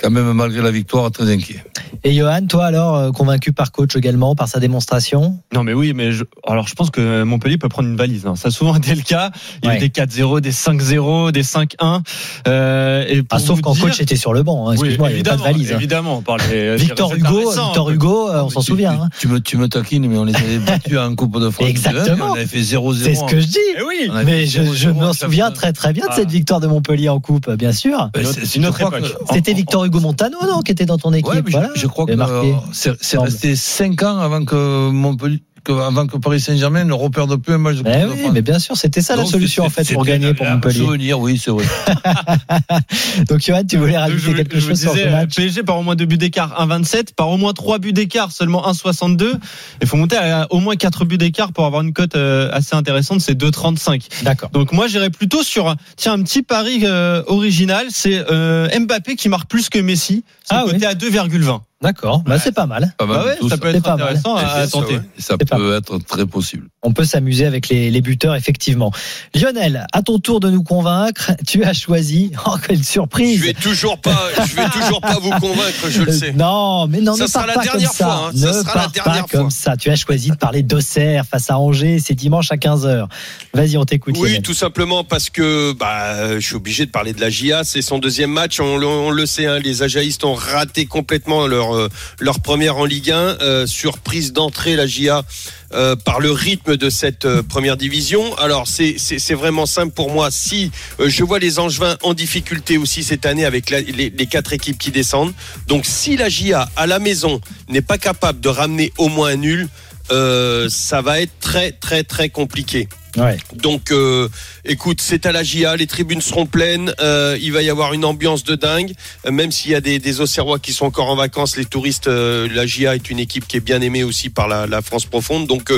quand même malgré la victoire très inquiet. Et Johan, toi alors, euh, convaincu par coach également, par sa démonstration? Non mais oui, mais je, alors je pense que Montpellier peut prendre une valise. hein. Ça a souvent été le cas. Il y a eu des 4-0, des 5-0, des 5-1. Euh, et ah, Sauf quand dire- coach était sur le banc, hein, Oui, excuse-moi, il n'y avait pas de évidemment, valise. hein. Évidemment, on parlait Victor des résultats Hugo, récents. Victor Hugo, euh, on s'en souvient. tu- hein. Tu me, tu me taquines, mais on les avait battus en Coupe de France. Exactement. On avait fait 0-0. C'est ce que je dis. Eh oui. Mais je, 0-0 je en m'en souviens très très bien de cette victoire de Montpellier en coupe, bien sûr. C'est- une autre époque. que- C'était Victor Hugo Montano, non, qui était dans ton équipe. Ouais, je- je, crois que euh, c'est resté 5 ans avant que Montpellier, que, avant que Paris Saint-Germain ne reperde plus un match de Coupe Ben de oui, France. mais bien sûr, c'était ça la Donc, solution en fait pour gagner pour Montpellier. Souvenir, oui, c'est vrai. Donc Johan, tu voulais rajouter je, quelque je chose sur ce disais, match PSG par au moins deux buts d'écart, 1,27. Par au moins trois buts d'écart, seulement 1,62. Il faut monter à au moins quatre buts d'écart pour avoir une cote euh, assez intéressante. C'est 2,35. D'accord. Donc moi j'irais plutôt sur un- tiens un petit pari euh, original, c'est euh, Mbappé qui marque plus que Messi, c'est Ah coté oui. à 2,20. D'accord, bah, c'est pas mal. Pas mal Bah du ouais, tout, ça ça. peut C'est être pas mal. intéressant à, ça, tenter. ouais. Ça pas peut être très possible. On peut s'amuser avec les, les buteurs, effectivement. Lionel, à ton tour de nous convaincre, tu as choisi. Oh, quelle surprise Je vais toujours pas, je vais toujours pas vous convaincre, je le sais. Euh, Non, mais non, Ça ne sera la pas dernière comme ça. fois, hein. Ça Ne sera la dernière pas comme fois. ça. Tu as choisi de parler d'Auxerre face à Angers. C'est dimanche à 15h. Vas-y, on t'écoute. Oui, Lionel. tout simplement parce que bah, je suis obligé de parler de la GIA. C'est son deuxième match. On, le- on le sait, hein, les Ajaïstes ont raté complètement leur euh, leur première en Ligue 1. Euh, surprise d'entrée, la GIA. euh, par le rythme de cette première division. Alors c'est vraiment simple pour moi. Si je vois les Angevins en difficulté aussi cette année avec les, les quatre équipes qui descendent, donc si la GIA à la maison n'est pas capable de ramener au moins un nul, ça va être très très très compliqué. Ouais. Donc, euh, écoute, c'est à la GIA, les tribunes seront pleines, euh, il va y avoir une ambiance de dingue, euh, même s'il y a des, des Auxerrois qui sont encore en vacances, les touristes, euh, la GIA est une équipe qui est bien aimée aussi par la, la France profonde. Donc,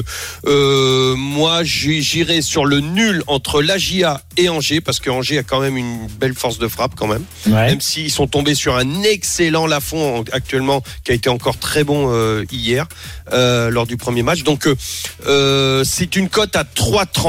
moi, j'irai sur le nul entre la GIA et Angers, parce que Angers a quand même une belle force de frappe quand même Ouais. même s'ils sont tombés sur un excellent Lafont actuellement qui a été encore très bon euh, hier euh, lors du premier match. Donc c'est une cote à 3,30.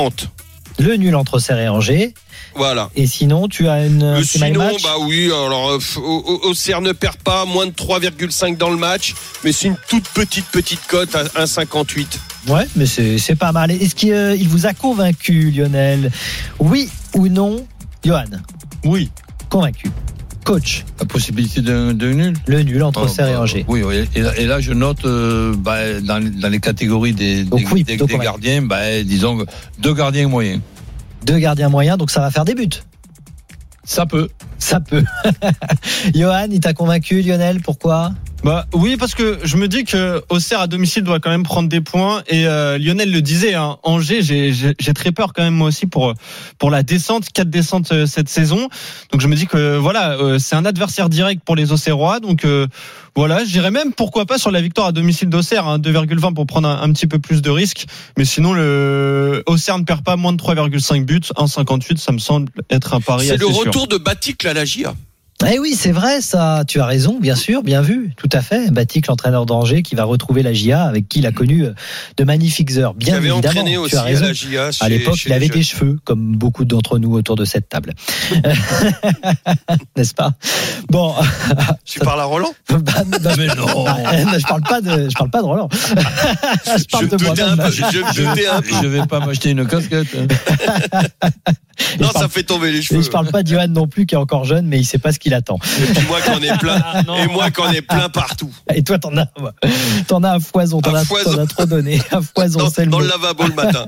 Le nul entre Auxerre et Angers. Voilà. Et sinon, tu as une, Euh, sinon, match bah oui, alors euh, Auxerre ne perd pas, moins de 3,5 dans le match, mais c'est une toute petite petite cote à 1,58. Ouais, mais c'est c'est pas mal. Est-ce qu'il euh, il vous a convaincu, Lionel? Oui ou non Johan? Oui. Convaincu. Coach, La possibilité d'un nul le nul entre Oh, Auxerre et bah, Angers. Oui, oui. Et, là, et là, je note euh, bah, dans, dans les catégories des, Donc des, oui, des- plutôt des convaincu. gardiens, bah, disons deux gardiens moyens. Deux gardiens moyens, donc ça va faire des buts. Ça peut. Ça peut. Johan, il t'a convaincu, Lionel Pourquoi? Bah oui, parce que je me dis que Auxerre à domicile doit quand même prendre des points. Et euh, Lionel le disait, hein, Angers, j'ai- très peur quand même moi aussi pour pour la descente, quatre descentes euh, cette saison. Donc je me dis que voilà, euh, c'est un adversaire direct pour les Auxerrois. Donc euh, voilà, je dirais même pourquoi pas sur la victoire à domicile d'Auxerre, hein, 2,20 pour prendre un, un petit peu plus de risques. Mais sinon, le Auxerre ne perd pas moins de 3,5 buts, 1,58, ça me semble être un pari C'est le sûr. retour de Batik à la GIA. Eh oui, c'est vrai, ça. Tu as raison, bien sûr, bien vu, tout à fait. Batik, l'entraîneur d'Angers, qui va retrouver la GIA, avec qui il a connu euh, de magnifiques heures. Bien avait évidemment, entraîné tu aussi as à raison. la GIA. À l'époque, chez il avait des cheveux, comme beaucoup d'entre nous autour de cette table. N'est-ce pas? Bon, Tu parles à Roland? Bah, bah, Mais non. bah, je parle pas de, je parle pas de Roland. je parle Je de un peu. Je. Je vais pas m'acheter une casquette. hein. Et Non, parle- ça fait tomber les Et cheveux. je parle pas d'Johan non plus, qui est encore jeune, mais il sait pas ce qu'il attend. Et puis moi qu'on est plein. Ah. Et moi qu'on est plein partout. Et toi, t'en as, t'en as à foison, t'en as, as trop donné. À foison, Dans, c'est le dans le lavabo le matin.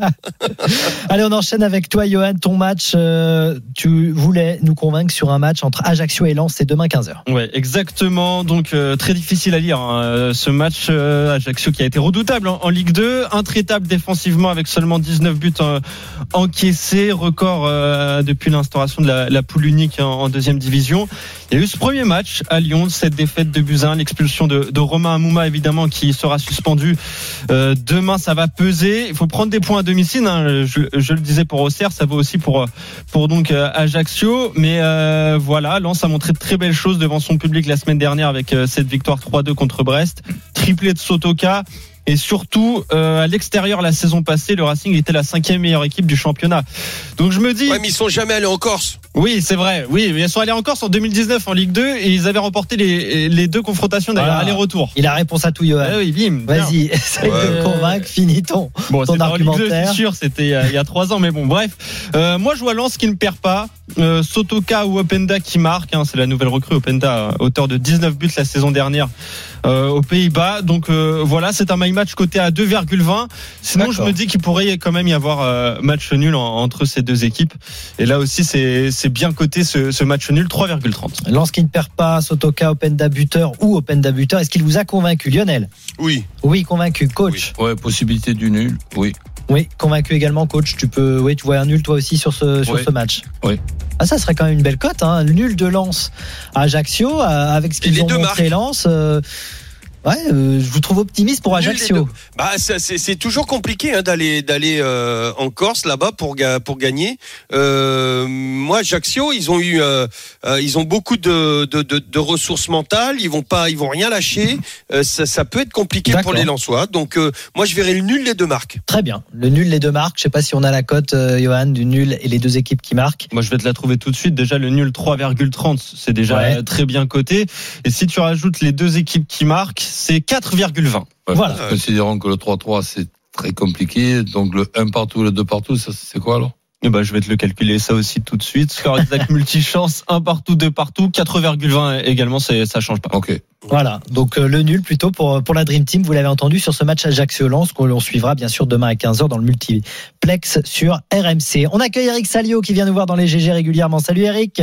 Allez, on enchaîne avec toi, Johan. Ton match, euh, tu voulais nous convaincre sur un match entre Ajaccio et Lens, c'est demain 15h. Ouais, exactement. Donc euh, très difficile à lire hein, ce match euh, Ajaccio qui a été redoutable en, en Ligue 2, intraitable défensivement avec seulement 19 buts euh, encaissés, record euh, depuis l'instauration de la, la poule unique en, en deuxième division. Il y a eu ce premier match à Lyon, cette défaite de Buzyn, l'expulsion de, Romain Amouma évidemment qui sera suspendu. Euh, demain, ça va peser. Il faut prendre des points à domicile. hein. Je, le disais pour Auxerre, ça vaut aussi pour donc euh, Ajaccio. Mais euh, voilà, Lens a montré de très belles choses devant son public la semaine dernière avec cette victoire 3-2 contre Brest, triplé de Sotoka. Et surtout, à l'extérieur la saison passée, le Racing était la cinquième meilleure équipe du championnat. Donc je me dis, Ouais, mais ils sont jamais allés en Corse. Oui, c'est vrai. Oui, mais ils sont allés en Corse en 2019 en Ligue 2 et ils avaient remporté les, les deux confrontations d'ailleurs Voilà. aller-retour. Il a réponse à tout, Johan. Ah oui, bim. Vas-y, essaye Ouais. de convaincre, finis ton, Bon, ton c'était en Ligue 2, argumentaire. c'est sûr, c'était il y a- trois ans, mais bon, bref. Euh, moi, je vois Lens qui ne perd pas. Euh, Sotoka ou Openda qui marque. hein, c'est la nouvelle recrue Openda, euh, auteur de 19 buts la saison dernière euh, aux Pays-Bas. Donc euh, voilà, c'est un my match coté à 2,20. Sinon, je me dis qu'il pourrait quand même y avoir euh, match nul en- entre ces deux équipes. Et là aussi, c'est c'est bien coté ce, ce match nul, 3,30. Lens qui ne perd pas, Sotoka, Openda buteur ou Openda buteur. Est-ce qu'il vous a convaincu, Lionel? Oui. Oui, convaincu. Coach? Ouais, possibilité du nul. Oui. Oui, convaincu également, coach. Tu peux, oui, tu vois un nul toi aussi sur ce, sur Oui. ce match. Oui. Ah, ça serait quand même une belle cote, hein. Le nul de Lens à Ajaccio, euh, avec ce Et les qu'ils ont deux montré. Lens. euh, ouais, euh, je vous trouve optimiste pour Ajaccio. Bah, c'est c'est toujours compliqué hein, d'aller d'aller euh, en Corse là-bas pour pour gagner. Euh, moi, Ajaccio, ils ont eu, euh, euh, ils ont beaucoup de, de, de, de ressources mentales. Ils vont pas, ils vont rien lâcher. Euh, ça, ça peut être compliqué pour les Lensois. Donc, euh, moi, je verrai le nul les deux marques. Très bien. Le nul, les deux marques. Je sais pas si on a la cote, euh, Johan, du nul et les deux équipes qui marquent. Moi, je vais te la trouver tout de suite. Déjà, le nul 3,30, c'est déjà Ouais. très bien coté. Et si tu rajoutes les deux équipes qui marquent, c'est 4,20. Ouais, Voilà. Considérons que le 3-3, c'est très compliqué. Donc le 1 partout, le 2 partout, ça, c'est quoi alors? Eh ben, je vais te le calculer ça aussi tout de suite. Score exact multichance, un partout, deux partout, 4,20 également, c'est, ça change pas. Ok. Voilà. Donc, euh, le nul plutôt pour, pour la Dream Team. Vous l'avez entendu sur ce match Ajaccio-Lens qu'on l'on suivra bien sûr demain à 15h dans le multiplex sur RMC. On accueille Eric Salio qui vient nous voir dans les GG régulièrement. Salut Eric.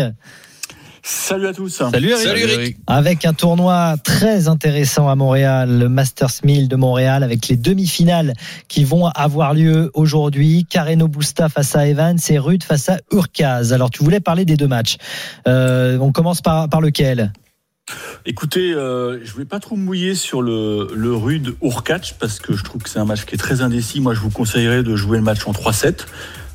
Salut à tous. Salut Eric. Salut, Eric. Avec un tournoi très intéressant à Montréal, le Masters 1000 de Montréal, avec les demi-finales qui vont avoir lieu aujourd'hui. Carreno Busta face à Evans et Rude face à Urkaz. Alors, tu voulais parler des deux matchs. Euh, on commence par, par lequel? Écoutez, euh, je vais pas trop me mouiller sur le, le rude Urkach parce que je trouve que c'est un match qui est très indécis. Moi, je vous conseillerais de jouer le match en 3-7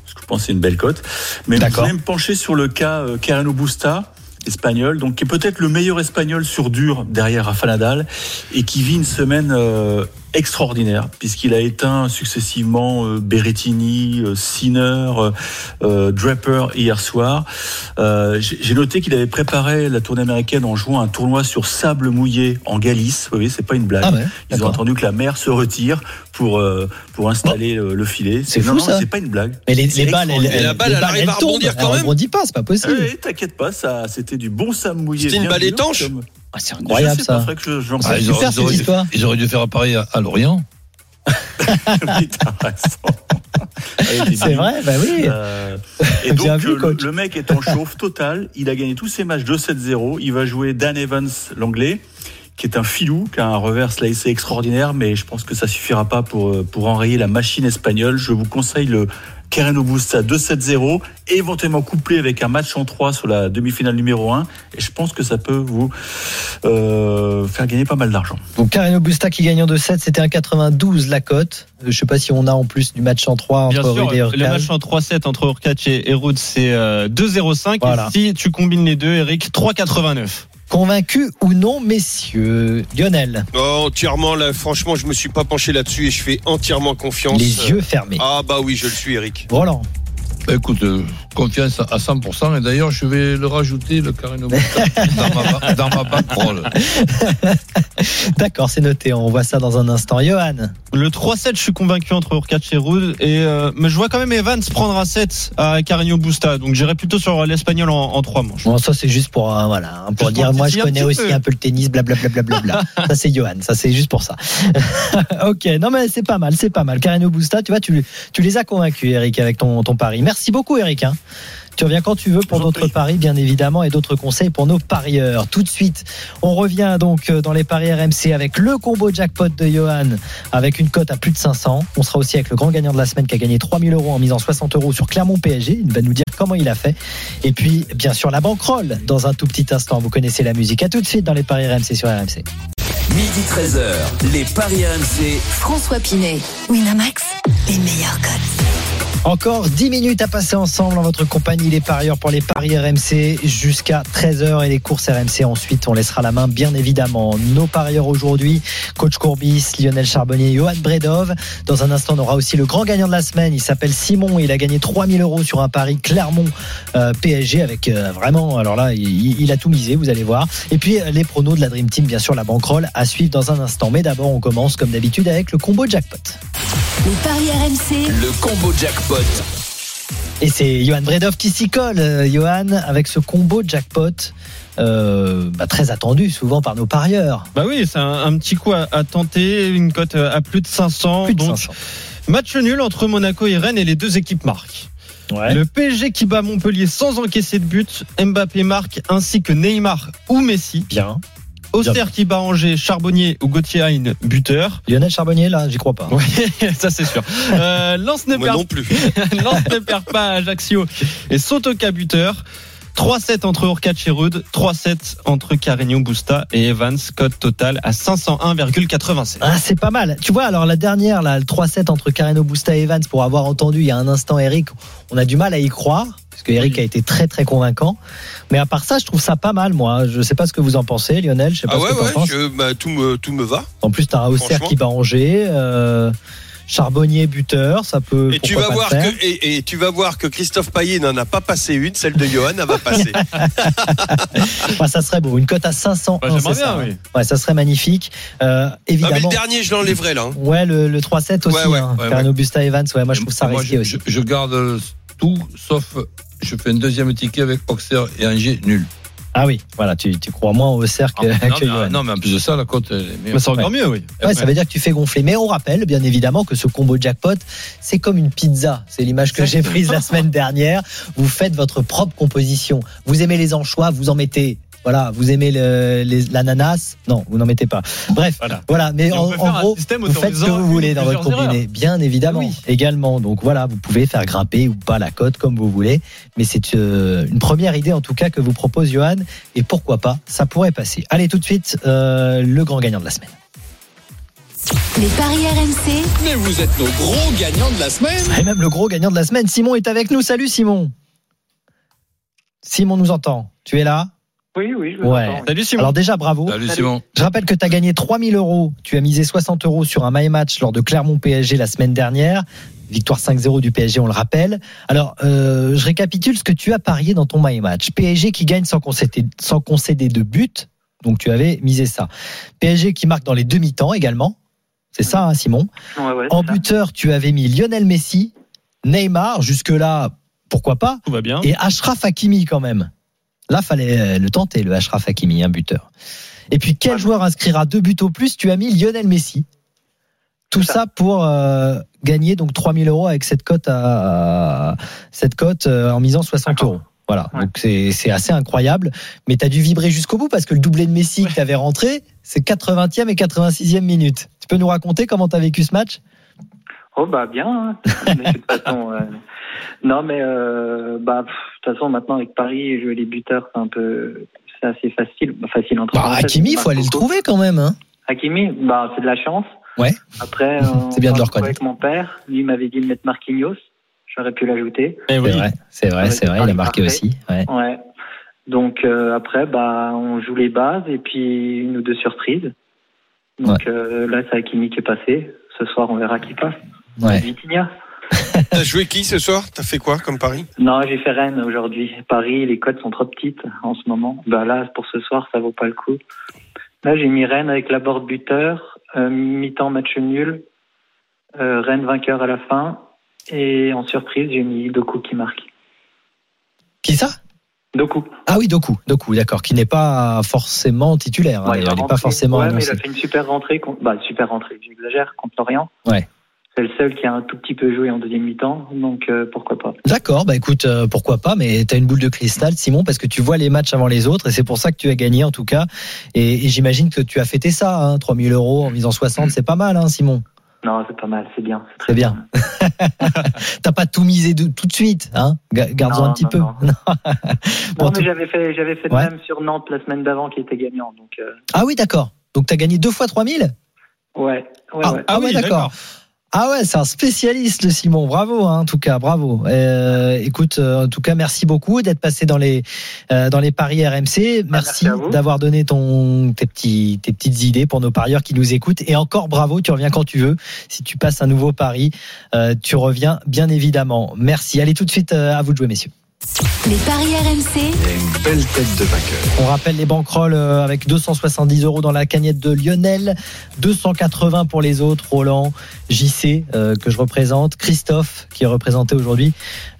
parce que je pense que c'est une belle cote. Mais je vais me pencher sur le cas euh, Carreno Busta espagnol, donc qui est peut-être le meilleur espagnol sur dur derrière Rafa Nadal et qui vit une semaine euh, extraordinaire puisqu'il a éteint successivement euh, Berrettini, euh, Sinner, euh, euh, Draper hier soir. Euh, J'ai j'ai noté qu'il avait préparé la tournée américaine en jouant un tournoi sur sable mouillé en Galice. Vous voyez, c'est pas une blague. Ah ouais, Ils ont attendu que la mer se retire pour euh, pour installer le filet. C'est fou, non, ça. c'est pas une blague. Mais les, les balles, elles, la balle, les elle balles, arrive à rebondir quand Elle même rebondit pas, c'est pas possible. T'inquiète pas, ça, c'était du bon sable mouillé. C'était une balle étanche comme- Ah, c'est Je incroyable sais pas, ça. faudrait que je- j'en Ah, sais ils auraient, ils auraient dû faire pareil à, à Lorient. Oui, était C'est vrai, bah oui. Euh, et donc, vu, euh, le mec est en chauffe total. Il a gagné tous ses matchs 2-7-0. Il va jouer Dan Evans, l'anglais, qui est un filou, qui a un revers slicé extraordinaire, mais je pense que ça suffira pas pour, euh, pour enrayer la machine espagnole. Je vous conseille le Karen Augusta 2-7-0, éventuellement couplé avec un match en 3 sur la demi-finale numéro 1. Et je pense que ça peut vous euh, faire gagner pas mal d'argent. Donc Carino Busta qui gagne en 2-7, c'était un 92 la cote. Euh, Je sais pas si on a en plus du match en 3 entre Bien sûr, Rude et le match en 3-7 entre Urkac et Ruud, c'est euh, 2-0-5. Voilà. Et si tu combines les deux, Eric, 3-89. Convaincu ou non, messieurs Lionel, Oh, entièrement, là, franchement, je me suis pas penché là-dessus et je fais entièrement confiance. les yeux fermés. Ah bah oui, je le suis, Eric. Roland, Écoute, euh, confiance à 100%. Et d'ailleurs, je vais le rajouter, le Carino Busta, dans ma, ma bankroll. d'accord, c'est noté, on voit ça dans un instant. Johan, Le 3-7, je suis convaincu entre Urkac et Ruud. Et, euh, mais je vois quand même Evans prendre un 7 à Carino Busta. Donc j'irai plutôt sur l'Espagnol en, en 3 manches. bon, ça c'est juste pour, euh, voilà, hein, pour Juste dire, pour moi je un connais aussi peu. un peu le tennis, blablabla. Bla, bla, bla, bla. ça c'est Johan, ça c'est juste pour ça. ok, non mais c'est pas mal, c'est pas mal. Carino Busta, tu vois, tu, tu les as convaincus, Eric, avec ton, ton pari. Merci beaucoup, Eric. hein. Tu reviens quand tu veux pour d'autres paris, bien évidemment, et d'autres conseils pour nos parieurs. Tout de suite, on revient donc euh, dans les paris RMC avec le combo jackpot de Johan, avec une cote à plus de 500. On sera aussi avec le grand gagnant de la semaine qui a gagné 3000 euros en misant 60 euros sur Clermont PSG. Il va nous dire comment il a fait. Et puis, bien sûr, la banquerolle dans un tout petit instant. Vous connaissez la musique. À tout de suite dans les paris RMC sur RMC. Midi 13h, les Paris RMC. François Pinet, Winamax, les meilleurs codes. Encore 10 minutes à passer ensemble en votre compagnie, les parieurs pour les paris RMC jusqu'à 13h et les courses RMC. Ensuite, on laissera la main, bien évidemment. Nos parieurs aujourd'hui, coach Courbis, Lionel Charbonnier, Johan Bredov. Dans un instant, on aura aussi le grand gagnant de la semaine. Il s'appelle Simon. Il a gagné 3000 euros sur un pari Clermont euh, PSG avec euh, vraiment, alors là, il, il a tout misé, vous allez voir. Et puis, euh, les pronos de la Dream Team, bien sûr, la banquerolle à suivre dans un instant. Mais d'abord, on commence comme d'habitude avec le combo jackpot. Les paris RMC, Le combo jackpot. Et c'est Johan Bredov qui s'y colle, euh, Johan, avec ce combo jackpot. euh, bah, très attendu souvent par nos parieurs. Bah oui, c'est un, un petit coup à, à tenter, une cote à plus de 500. Plus de donc, 500. match nul entre Monaco et Rennes et les deux équipes marquent. Ouais. Le PSG qui bat Montpellier sans encaisser de but, Mbappé marque ainsi que Neymar ou Messi. Bien. Auxerre qui bat Angers, Charbonnier ou Gauthier Hein, buteur. Lionel Charbonnier, là, j'y crois pas. Ouais, ça c'est sûr. Euh, Lens ne Moi perd non plus. Lens ne perd pas à Ajaccio et Sotoka buteur. 3-7 entre Urkac et Rude, 3-7 entre Carignon Busta et Evans, code total à 501,87. Ah, c'est pas mal. Tu vois, alors la dernière, là, le 3-7 entre Carreno Busta et Evans, pour avoir entendu il y a un instant Eric, on a du mal à y croire, parce que Eric a été très très convaincant. Mais à part ça, je trouve ça pas mal, moi. Je sais pas ce que vous en pensez, Lionel. Je sais pas Ah ce ouais, que ouais, penses. je- bah, tout, me, tout me va. En plus, t'as Auxerre Franchement. qui bat Angers. euh, Charbonnier buteur, ça peut. Et tu, vas voir que, et, et tu vas voir que Christophe Payet n'en a pas passé une, celle de Johan, elle va passer. Enfin, ça serait beau. Une cote à 500. Bah, j'aimerais bien, oui. Ouais, ça serait magnifique. Euh, Ah, mais évidemment. le dernier, je l'enlèverai là. hein. Ouais, le, le 3-7 aussi. Ouais, ouais, hein. ouais, Carreno ouais. Busta Evans. Ouais, moi je trouve ça Moi, risqué je, aussi. je- je garde tout, sauf je fais un deuxième ticket avec Auxerre et Angers nul. Ah oui, voilà, tu, tu crois moins au cercle que, Ah, non, que mais, Johan. non, mais en plus de ça, la cote elle est meilleure. Mais c'est encore mieux, oui. Ouais, ça veut dire que tu fais gonfler. Mais on rappelle, bien évidemment, que ce combo jackpot, c'est comme une pizza. C'est l'image que j'ai prise la semaine dernière. Vous faites votre propre composition. Vous aimez les anchois, vous en mettez. Voilà, vous aimez le- l'ananas Non, vous n'en mettez pas. Bref, voilà. Voilà. mais en, gros, vous faites ce que vous voulez dans votre combiné. erreurs. Bien évidemment, Oui. également. Donc voilà, vous pouvez faire grimper ou pas la cote comme vous voulez. Mais c'est euh, une première idée en tout cas que vous propose Johan. Et pourquoi pas, ça pourrait passer. Allez, tout de suite, euh, le grand gagnant de la semaine. les paris RMC, Mais vous êtes nos gros gagnants de la semaine. Et même le gros gagnant de la semaine, Simon est avec nous. Salut Simon. Simon nous entend. Tu es là? Oui, oui, je vous Ouais. entends. Salut Simon. Alors déjà bravo. Salut Simon. Je rappelle que tu as gagné 3000 euros. Tu as misé 60 euros sur un my match lors de Clermont PSG la semaine dernière. Victoire 5-0 du PSG, on le rappelle. Alors, euh, je récapitule ce que tu as parié dans ton my match. PSG qui gagne sans concéder, sans concéder de but. Donc tu avais misé ça. PSG qui marque dans les demi-temps également. C'est ça, hein, Simon. Ouais, ouais, En ça. buteur, tu avais mis Lionel Messi, Neymar, jusque-là, pourquoi pas, Tout va bien. et Ashraf Hakimi quand même. Là, fallait euh, le tenter, le Ashraf Hakimi, un buteur. Et puis, quel joueur inscrira deux buts au plus? Tu as mis Lionel Messi. Tout ça pour euh, gagner donc 3000 euros avec cette cote à cette cote euh, en misant 60 D'accord. euros. Voilà, Ouais. donc c'est assez incroyable. Mais tu as dû vibrer jusqu'au bout parce que le doublé de Messi que tu avais rentré, c'est 80e et 86e minute. Tu peux nous raconter comment tu as vécu ce match? Oh bah bien. hein. De toute façon, euh, Non, mais euh, bah, de toute façon, maintenant avec Paris, jouer les buteurs, c'est un peu, c'est assez facile, bah, facile entre. Bah, Hakimi, il faut aller le trouver quand même. Hein. Hakimi, bah, c'est de la chance. Ouais. Après, C'est bien de le reconnaître. Avec mon père, lui il m'avait dit de mettre Marquinhos. J'aurais pu l'ajouter. Eh C'est oui. vrai, c'est vrai, Ouais, c'est vrai. Il a marqué parfait. aussi. Ouais. Ouais. Donc euh, après, bah, on joue les bases et puis une ou deux surprises. Donc euh, là, c'est Hakimi qui est passé. Ce soir, on verra qui passe. Ouais. Vitinha. T'as joué qui ce soir? T'as fait quoi comme pari Non, j'ai fait Rennes aujourd'hui. Paris, les cotes sont trop petites en ce moment. Bah là, pour ce soir, ça vaut pas le coup. Là, j'ai mis Rennes avec la board buteur, euh, mi-temps match nul, euh, Rennes vainqueur à la fin, et en surprise, j'ai mis Doku qui marque. Qui ça? Doku. Ah oui, Doku, Doku, d'accord, qui n'est pas forcément titulaire. hein, Ouais, il n'est pas forcément Ouais, mais annoncé. il a fait une super rentrée. Contre... Bah, super rentrée, j'exagère, contre Lorient. Ouais. C'est le seul qui a un tout petit peu joué en deuxième mi-temps, donc euh, pourquoi pas. D'accord, bah écoute, euh, pourquoi pas, mais tu as une boule de cristal, Simon, parce que tu vois les matchs avant les autres, et c'est pour ça que tu as gagné en tout cas. Et, et j'imagine que tu as fêté ça, hein, 3000 euros en misant 60, c'est pas mal, hein, Simon. Non, c'est pas mal, c'est bien. C'est bien. T'as pas tout misé de- tout de suite, hein Ga- Garde-en Non, un petit non, peu. non. Bon, Non, tout- mais j'avais fait, j'avais fait Ouais. même sur Nantes la semaine d'avant qui était gagnant, donc euh, Ah oui, d'accord. Donc t'as gagné deux fois 3000 ouais, ouais, ah, ouais. ah ouais, d'accord. Ah ouais, c'est un spécialiste, le Simon. Bravo, hein, en tout cas, bravo. Euh, écoute, euh, en tout cas, merci beaucoup d'être passé dans les euh, dans les paris RMC. Merci, d'avoir donné ton tes petits tes petites idées pour nos parieurs qui nous écoutent. Et encore bravo, tu reviens quand tu veux. Si tu passes un nouveau pari, euh, tu reviens bien évidemment. Merci. Allez tout de suite euh, à vous de jouer, messieurs. Les paris RMC. Il y a une belle tête de vainqueur. On rappelle les banquerolles euh, avec 270 euros dans la cagnotte de Lionel, 280 pour les autres, Roland, JC euh, que je représente, Christophe qui est représenté aujourd'hui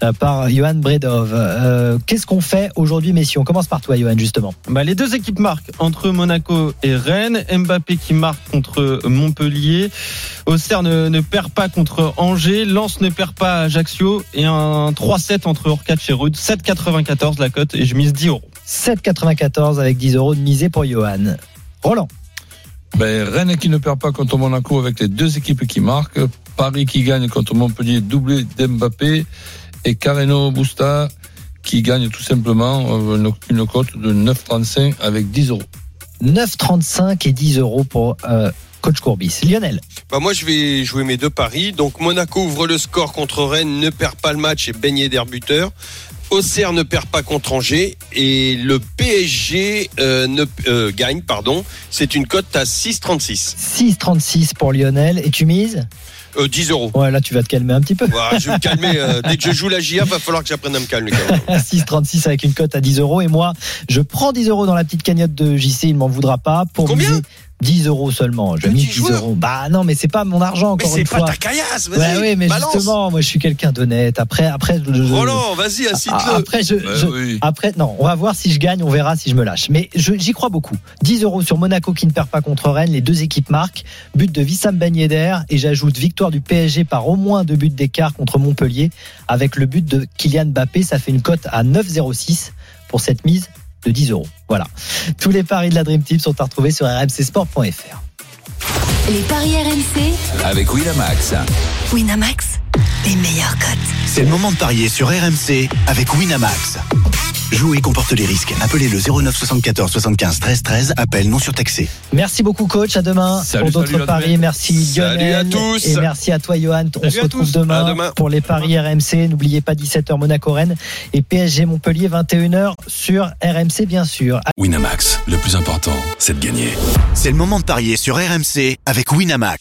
euh, par Johan Bredov. Euh, Qu'est-ce qu'on fait aujourd'hui, messieurs? On commence par toi, Johan, justement. Bah, les deux équipes marquent entre Monaco et Rennes. Mbappé qui marque contre Montpellier. Auxerre ne, ne perd pas contre Angers. Lens ne perd pas à Ajaccio. Et un 3-7 entre Orcatch et Rude. 7,94 la cote et je mise 10 euros. 7,94 avec 10 euros de misée pour Johan. Roland. Ben, Rennes qui ne perd pas contre Monaco avec les deux équipes qui marquent. Paris qui gagne contre Montpellier, doublé d'Mbappé. Et Carreno Busta qui gagne tout simplement euh, une, une cote de 9,35 avec 10 euros. 9,35 et 10 euros pour euh, coach Courbis. Lionel. Bah moi je vais jouer mes deux paris. Donc Monaco ouvre le score contre Rennes, ne perd pas le match et baigné d'air buteur. Auxerre ne perd pas contre Angers et le PSG euh, ne, euh, gagne, pardon. C'est une cote à 6,36. 6,36 pour Lionel. Et tu mises Euh, 10 euros. Ouais, là, tu vas te calmer un petit peu. Voilà, je vais me calmer. euh, dès que je joue la GIA, va falloir que j'apprenne à me calmer. quand même. 6,36 avec une cote à 10 euros. Et moi, je prends 10 euros dans la petite cagnotte de JC. Il m'en voudra pas. Pour Combien miser 10 euros seulement. Je mise 10 joueur. euros. Bah non, mais c'est pas mon argent Mais encore c'est une pas fois. ta caillasse, Ouais, vas-y. ouais, mais balance. justement, moi, je suis quelqu'un d'honnête. Après, après, je- je- Roland, vas-y, Ah, incite-le. Après, je, Ouais, je- oui. après, non, on va voir si je gagne, on verra si je me lâche. Mais je- j'y crois beaucoup. 10 euros sur Monaco qui ne perd pas contre Rennes, les deux équipes marquent. But de Wissam Ben Yedder et j'ajoute victoire du PSG par au moins deux buts d'écart contre Montpellier avec le but de Kylian Mbappé. Ça fait une cote à 9,06 pour cette mise de 10 euros. Voilà. Tous les paris de la Dream Team sont à retrouver sur rmcsport.fr. Les paris RMC. Avec Winamax. Winamax, les meilleurs cotes. C'est le moment de parier sur RMC avec Winamax. Jouer comporte les risques. Appelez le 09 74 75 13 13. Appel non surtaxé. Merci beaucoup, coach. À demain Salut, pour d'autres salut, paris. Lionel. Merci, Salut Lionel. à tous. Et merci à toi, Johan. On Salut se retrouve demain, demain. pour les paris RMC. N'oubliez pas 17h Monaco-Rennes et PSG Montpellier 21h sur RMC, bien sûr. Winamax, le plus important, c'est de gagner. C'est le moment de parier sur RMC avec Winamax.